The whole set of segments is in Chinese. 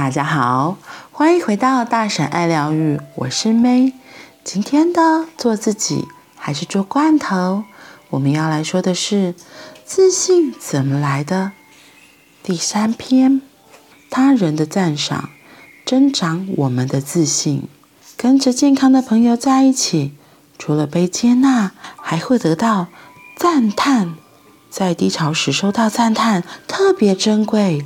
大家好，欢迎回到大婶爱疗愈，我是 May。今天的做自己还是做罐头？我们要来说的是自信怎么来的？第三篇，他人的赞赏增长我们的自信。跟着健康的朋友在一起，除了被接纳，还会得到赞叹。在低潮时收到赞叹，特别珍贵。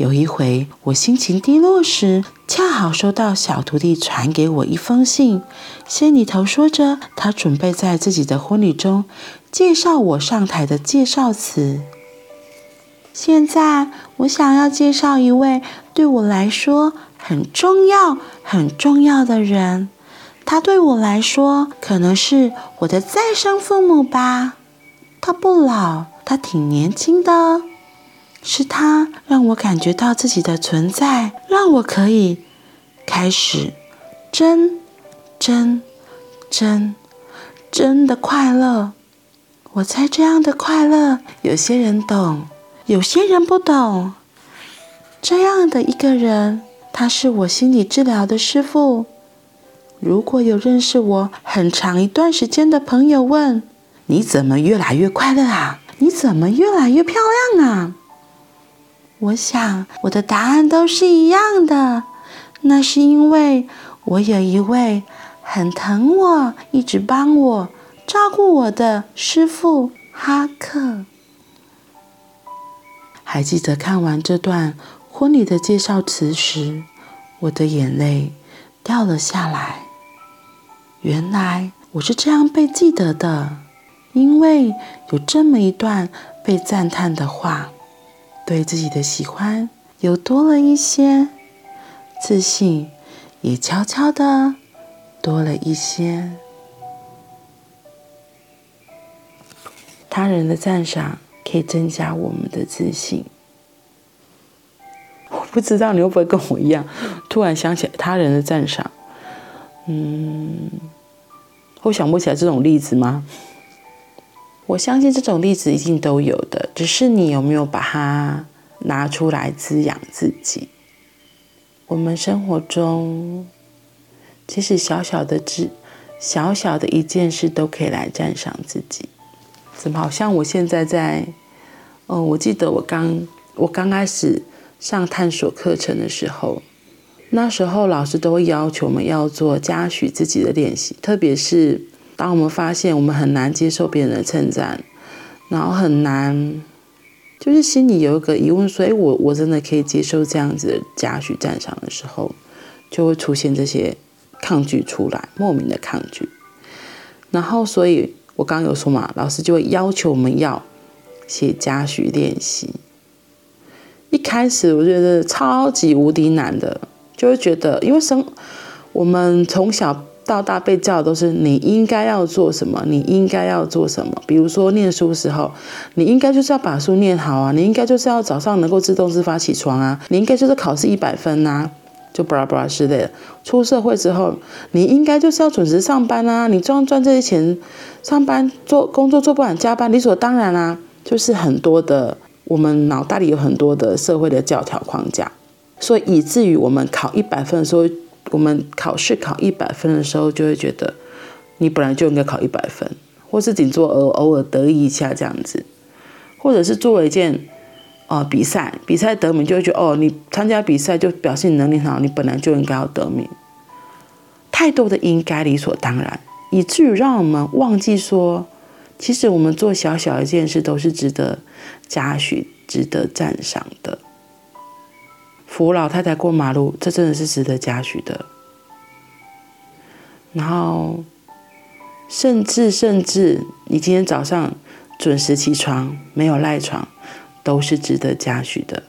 有一回，我心情低落时，恰好收到小徒弟传给我一封信，信里头说着他准备在自己的婚礼中介绍我上台的介绍词。现在，我想要介绍一位对我来说很重要、很重要的人。他对我来说，可能是我的再生父母吧。他不老，他挺年轻的。是他让我感觉到自己的存在，让我可以开始真真真真的快乐。我猜这样的快乐，有些人懂，有些人不懂。这样的一个人，他是我心理治疗的师傅。如果有认识我很长一段时间的朋友问：“你怎么越来越快乐啊？你怎么越来越漂亮啊？”我想，我的答案都是一样的。那是因为我有一位很疼我、一直帮我、照顾我的师傅哈克。还记得看完这段婚礼的介绍词时，我的眼泪掉了下来。原来我是这样被记得的，因为有这么一段被赞叹的话。对自己的喜欢又多了一些，自信也悄悄的多了一些。他人的赞赏可以增加我们的自信。我不知道你会不会跟我一样，突然想起他人的赞赏。嗯，会想不起来这种例子吗？我相信这种例子一定都有的，只是你有没有把它拿出来滋养自己？我们生活中，其实小小的只，小小的一件事都可以来赞赏自己。怎么好像我现在在……哦，我记得我刚我刚开始上探索课程的时候，那时候老师都会要求我们要做嘉许自己的练习，特别是。当我们发现我们很难接受别人的称赞，然后很难，就是心里有一个疑问，所以我我真的可以接受这样子的嘉许赞赏的时候，就会出现这些抗拒出来，莫名的抗拒。然后，所以我刚刚有说嘛，老师就会要求我们要写嘉许练习。一开始我觉得超级无敌难的，就会觉得，因为生我们从小。到大被教的都是你应该要做什么，你应该要做什么。比如说念书时候，你应该就是要把书念好啊，你应该就是要早上能够自动自发起床啊，你应该就是考试一百分呐，就巴拉巴拉之类的。出社会之后，你应该就是要准时上班啊，你赚赚这些钱，上班做工作做不完加班理所当然啊，就是很多的我们脑袋里有很多的社会的教条框架，所以以至于我们考一百分的时候。我们考试考一百分的时候，就会觉得你本来就应该考一百分，或是顶多偶偶尔得意一下这样子，或者是做了一件呃比赛，比赛得名就会觉得哦，你参加比赛就表示你能力很好，你本来就应该要得名。太多的应该理所当然，以至于让我们忘记说，其实我们做小小一件事都是值得嘉许、值得赞赏的。扶老太太过马路，这真的是值得嘉许的。然后，甚至甚至，你今天早上准时起床，没有赖床，都是值得嘉许的。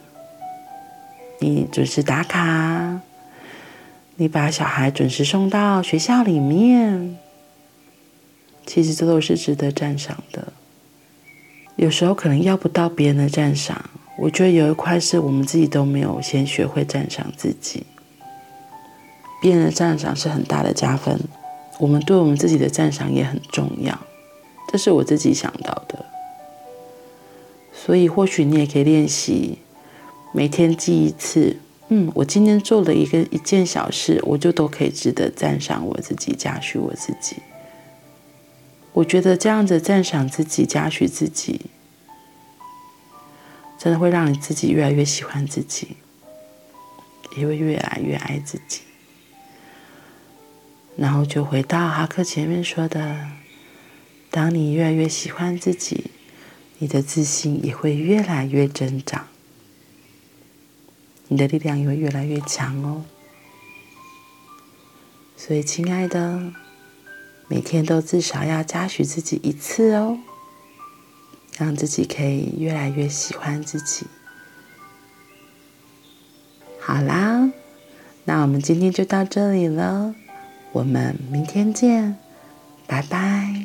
你准时打卡，你把小孩准时送到学校里面，其实这都是值得赞赏的。有时候可能要不到别人的赞赏。我觉得有一块是我们自己都没有先学会赞赏自己，别人的赞赏是很大的加分，我们对我们自己的赞赏也很重要，这是我自己想到的。所以或许你也可以练习，每天记一次，嗯，我今天做了一个一件小事，我就都可以值得赞赏我自己，嘉许我自己。我觉得这样子赞赏自己，嘉许自己，真的会让你自己越来越喜欢自己，也会越来越爱自己。然后就回到哈克前面说的，当你越来越喜欢自己，你的自信也会越来越增长，你的力量也会越来越强哦。所以，亲爱的，每天都至少要嘉许自己一次哦，让自己可以越来越喜欢自己。好啦，那我们今天就到这里了。我们明天见，拜拜。